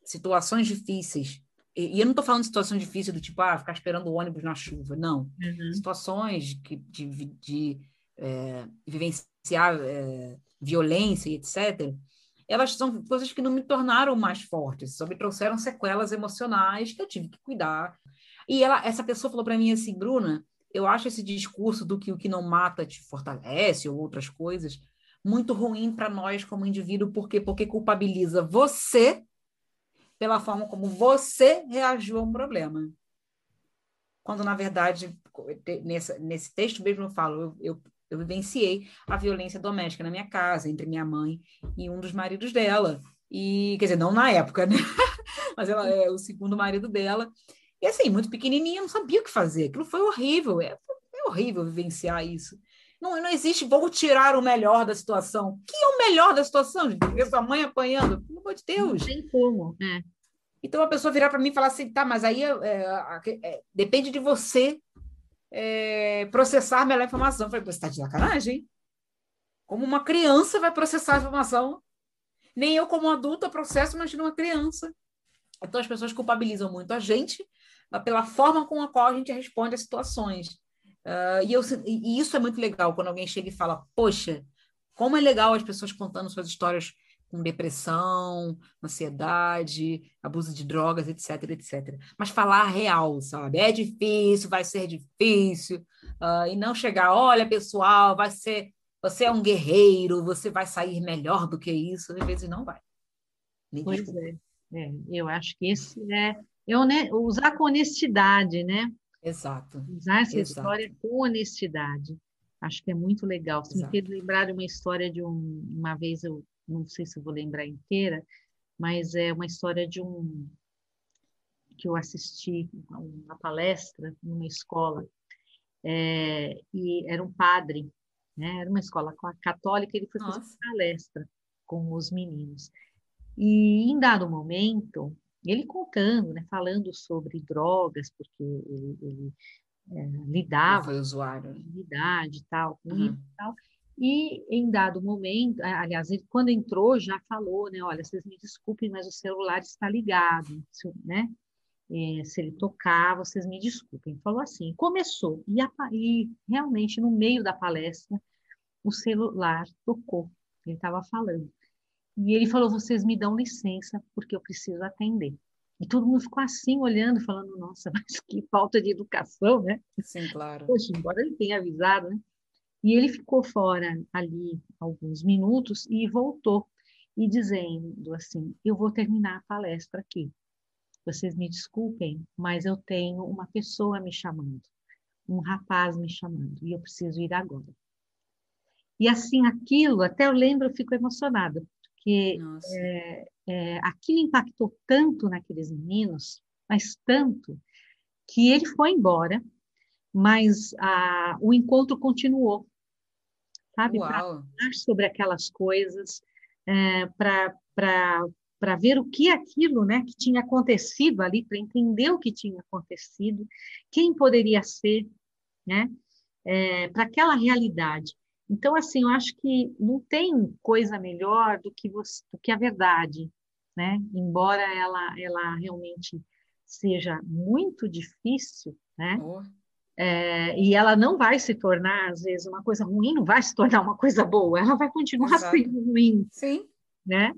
situações difíceis. E, e eu não estou falando de situações difíceis do tipo, ah, ficar esperando o ônibus na chuva. Não. Uhum. Situações que, de, de, de é, vivenciar é, violência e etc. Elas são coisas que não me tornaram mais fortes, só me trouxeram sequelas emocionais que eu tive que cuidar. E ela, essa pessoa falou para mim assim, Bruna, eu acho esse discurso do que o que não mata te fortalece ou outras coisas muito ruim para nós como indivíduo, porque porque culpabiliza você pela forma como você reagiu a um problema. Quando na verdade nesse, nesse texto mesmo eu falo, eu, eu Eu vivenciei a violência doméstica na minha casa, entre minha mãe e um dos maridos dela. E, quer dizer, não na época, né? Mas ela é o segundo marido dela. E assim, muito pequenininha, não sabia o que fazer. Aquilo foi horrível. É, é horrível vivenciar isso. Não, não existe, vou tirar o melhor da situação. O que é o melhor da situação, gente? Ver sua mãe apanhando? Pelo amor de Deus. Não tem como, né? Então a pessoa virar para mim e falar assim, tá, mas aí é, é, é, depende de você é, processar melhor a informação. Eu falei, você está de sacanagem? Como uma criança vai processar a informação? Nem eu, como adulta, processo, imagina uma criança. Então as pessoas culpabilizam muito a gente pela forma com a qual a gente responde às situações. Uh, e, eu, e isso é muito legal quando alguém chega e fala: Poxa, como é legal as pessoas contando suas histórias com depressão, ansiedade, abuso de drogas, etc, etc. Mas falar real, sabe? É difícil, vai ser difícil, uh, e não chegar, olha, pessoal, vai ser, você é um guerreiro, você vai sair melhor do que isso, às vezes não vai. Nem pois é. é. eu acho que esse é, é usar com honestidade, né? Exato. Usar essa Exato. história com honestidade. Acho que é muito legal. Você me fez lembrar de uma história de um, uma vez eu não sei se vou lembrar inteira, mas é uma história de um que eu assisti uma palestra numa escola é, e era um padre, né? Era uma escola católica. Ele foi fazer uma palestra com os meninos e em dado momento ele contando, né, falando sobre drogas, porque ele, ele é, lidava foi usuário, idade e tal, com uhum. isso e tal. E em dado momento, aliás, ele, quando entrou já falou, né, olha, vocês me desculpem, mas o celular está ligado, se, né? É, se ele tocar, vocês me desculpem. Falou assim, começou e, a, e realmente no meio da palestra o celular tocou. Ele estava falando. E ele falou: vocês me dão licença porque eu preciso atender. E todo mundo ficou assim, olhando, falando: nossa, mas que falta de educação, né? Sim, claro. Poxa, embora ele tenha avisado, né? E ele ficou fora ali alguns minutos e voltou e dizendo assim: Eu vou terminar a palestra aqui. Vocês me desculpem, mas eu tenho uma pessoa me chamando, um rapaz me chamando, e eu preciso ir agora. E assim, aquilo, até eu lembro, eu fico emocionada, porque é, é, aquilo impactou tanto naqueles meninos, mas tanto, que ele foi embora, mas a, o encontro continuou sabe? Para falar sobre aquelas coisas, é, para ver o que aquilo né, que tinha acontecido ali, para entender o que tinha acontecido, quem poderia ser, né? É, para aquela realidade. Então, assim, eu acho que não tem coisa melhor do que, você, do que a verdade, né? Embora ela, ela realmente seja muito difícil, né? Oh. É, e ela não vai se tornar, às vezes, uma coisa ruim, não vai se tornar uma coisa boa, ela vai continuar Exato. sendo ruim. Sim. Né?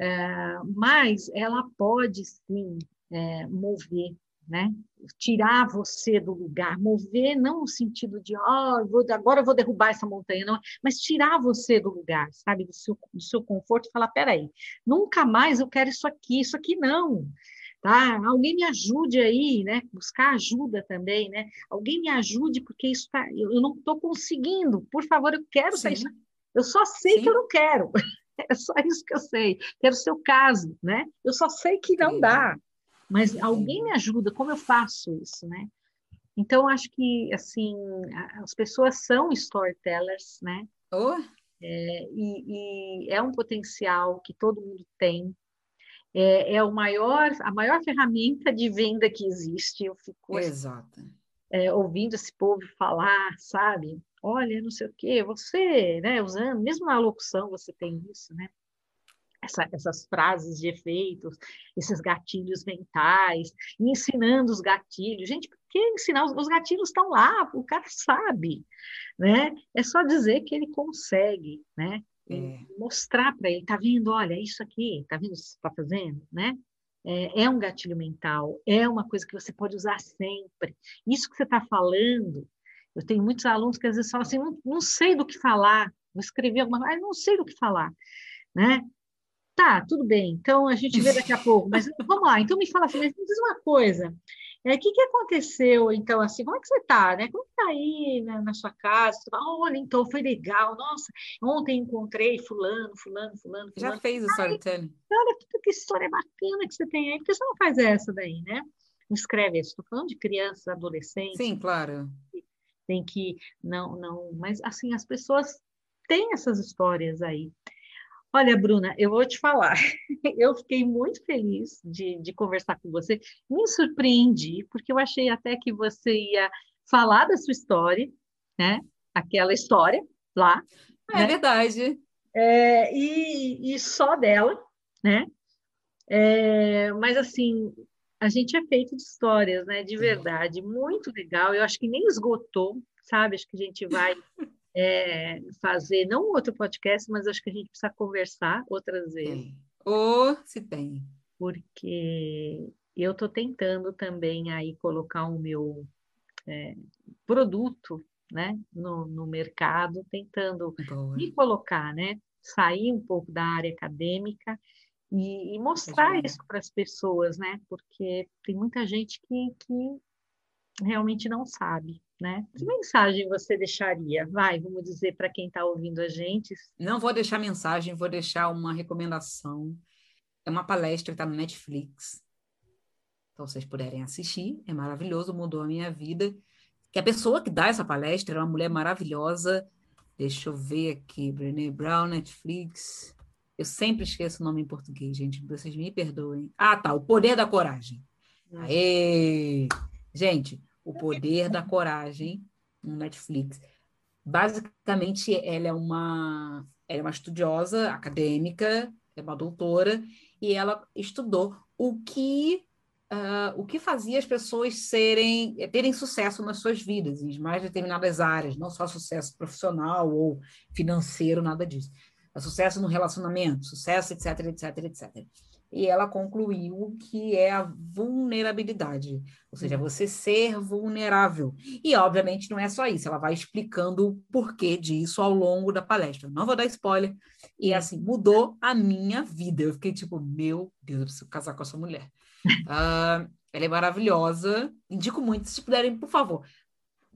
É, mas ela pode sim é, mover, né? tirar você do lugar, mover não no sentido de oh, vou, agora eu vou derrubar essa montanha, não, mas tirar você do lugar, sabe, do seu, do seu conforto e falar, peraí, nunca mais eu quero isso aqui, isso aqui não, tá? Alguém me ajude aí, né? Buscar ajuda também, né? Alguém me ajude porque isso tá, eu não estou conseguindo. Por favor, eu quero Sim. sair. Eu só sei Sim. que eu não quero. É só isso que eu sei. Quero o seu caso, né? Eu só sei que não dá. Mas alguém me ajuda. Como eu faço isso, né? Então, acho que, assim, as pessoas são storytellers, né? Oh. É, e, e, é um potencial que todo mundo tem, é, é o maior, a maior ferramenta de venda que existe. Eu fico assim, Exato. É, ouvindo esse povo falar, sabe? Olha, não sei o quê, você, né, usando, mesmo na locução você tem isso, né? Essa, essas frases de efeitos, esses gatilhos mentais, ensinando os gatilhos. Gente, por que ensinar? Os, os gatilhos estão lá, o cara sabe, né? É só dizer que ele consegue, né? é. mostrar para ele, tá vendo? Olha, isso aqui, tá vendo o que você está fazendo, né? É, é, um gatilho mental, é uma coisa que você pode usar sempre. Isso que você está falando, eu tenho muitos alunos que às vezes falam assim, não, não sei do que falar, vou escrever alguma coisa, não sei do que falar, né? Tá, tudo bem, então a gente vê daqui a pouco, mas vamos lá, então me fala assim, me diz uma coisa, É, o que, que aconteceu, então, assim, como é que você está, né? Como está aí né, na sua casa? Olha, então, foi legal, nossa, ontem encontrei fulano, fulano, fulano, fulano. Já fez o storytelling? Olha que história bacana que você tem aí, por que você não faz essa daí, né? Escreve isso, estou falando de crianças, adolescentes. Sim, claro. Tem que, não, não, mas assim, as pessoas têm essas histórias aí. Olha, Bruna, eu vou te falar. Eu fiquei muito feliz de, de conversar com você. Me surpreendi, porque eu achei até que você ia falar da sua história, né? Aquela história lá. É né? verdade. É, e, e só dela, né? É, mas assim, a gente é feito de histórias, né? De verdade, muito legal. Eu acho que nem esgotou, sabe? Acho que a gente vai é, fazer, não outro podcast, mas acho que a gente precisa conversar outras vezes. Ou se tem. Porque eu estou tentando também aí colocar o meu é, produto né, no, no mercado, tentando Boa. me colocar, né? Sair um pouco da área acadêmica e, e mostrar isso para as pessoas, né? Porque tem muita gente que, que realmente não sabe. Né? Que mensagem você deixaria? Vai, vamos dizer para quem está ouvindo a gente. Não vou deixar mensagem, vou deixar uma recomendação. É uma palestra que está no Netflix. Então, vocês puderem assistir, é maravilhoso, mudou a minha vida. Que a pessoa que dá essa palestra é uma mulher maravilhosa. Deixa eu ver aqui, Brené Brown, Netflix. Eu sempre esqueço o nome em português, gente. Vocês me perdoem. Ah, tá. O Poder da Coragem. Hum. Aê! Gente, o Poder da Coragem, no Netflix. Basicamente, ela é uma, ela é uma estudiosa acadêmica, é uma doutora, e ela estudou o que Uh, o que fazia as pessoas serem terem sucesso nas suas vidas, em mais determinadas áreas, não só sucesso profissional ou financeiro, nada disso. É sucesso no relacionamento, sucesso, etc, etc, etc e ela concluiu que é a vulnerabilidade, ou seja, uhum. você ser vulnerável. E, obviamente, não é só isso, ela vai explicando o porquê disso ao longo da palestra. Não vou dar spoiler. E, assim, mudou a minha vida. Eu fiquei tipo, meu Deus, eu preciso casar com essa mulher. Uh, ela é maravilhosa, indico muito. Se puderem, por favor,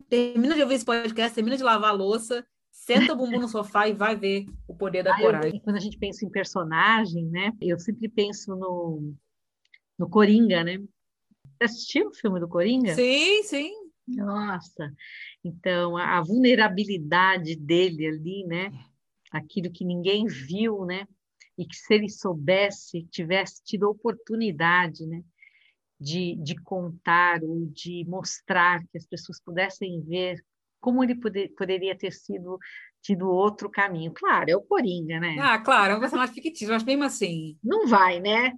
termina de ouvir esse podcast, termina de lavar a louça senta o bumbum no sofá e vai ver o poder da ah, coragem. Eu, quando a gente pensa em personagem, né? Eu sempre penso no, no Coringa, né? Você assistiu o filme do Coringa? Sim, sim. Nossa, então a, a vulnerabilidade dele ali, né? Aquilo que ninguém viu, né? E que se ele soubesse, tivesse tido a oportunidade, né? De, de contar ou de mostrar que as pessoas pudessem ver como ele poder, poderia ter sido tido outro caminho. Claro, é o Coringa, né? Ah, claro, é um personagem fictício, mas mesmo assim. Não vai, né?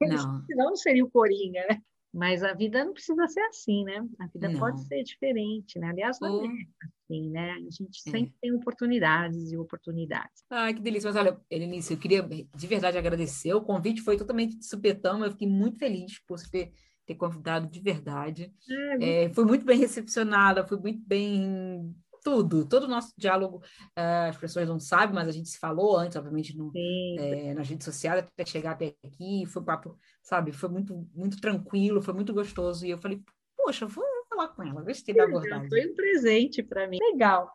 Não. Senão não seria o Coringa, né? Mas a vida não precisa ser assim, né? A vida não. pode ser diferente, né? Aliás, não é assim, né? A gente é. sempre tem oportunidades e oportunidades. Ai, que delícia. Mas olha, Elenice, eu queria de verdade agradecer. O convite foi totalmente de supetão, eu fiquei muito feliz por você ter convidado de verdade. É, é, foi muito bem recepcionada, foi muito bem tudo, todo o nosso diálogo, uh, as pessoas não sabem, mas a gente se falou antes, obviamente, no, é, nas redes sociais, até chegar até aqui, foi papo, sabe, foi muito, muito tranquilo, foi muito gostoso, e eu falei, poxa, vou falar com ela, gostei da abordagem. Foi um presente para mim. Legal.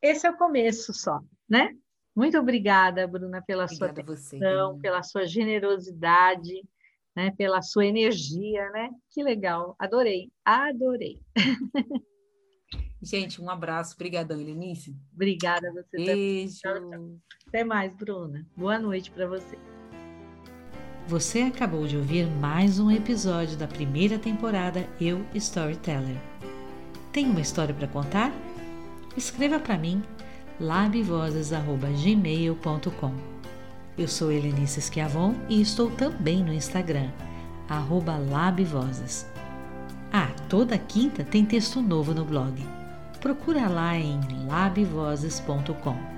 Esse é o começo só, né? Muito obrigada, Bruna, pela obrigada sua atenção, pela sua generosidade, né, pela sua energia, né? Que legal, adorei, adorei. Gente, um abraço, obrigadão, Helenice. Obrigada a você. Beijo. Também. Até mais, Bruna. Boa noite para você. Você acabou de ouvir mais um episódio da primeira temporada Eu Storyteller. Tem uma história para contar? Escreva para mim labvozes@gmail.com. Eu sou Helenice Schiavon e estou também no Instagram, labvozes. Ah, toda quinta tem texto novo no blog. Procura lá em labvozes.com.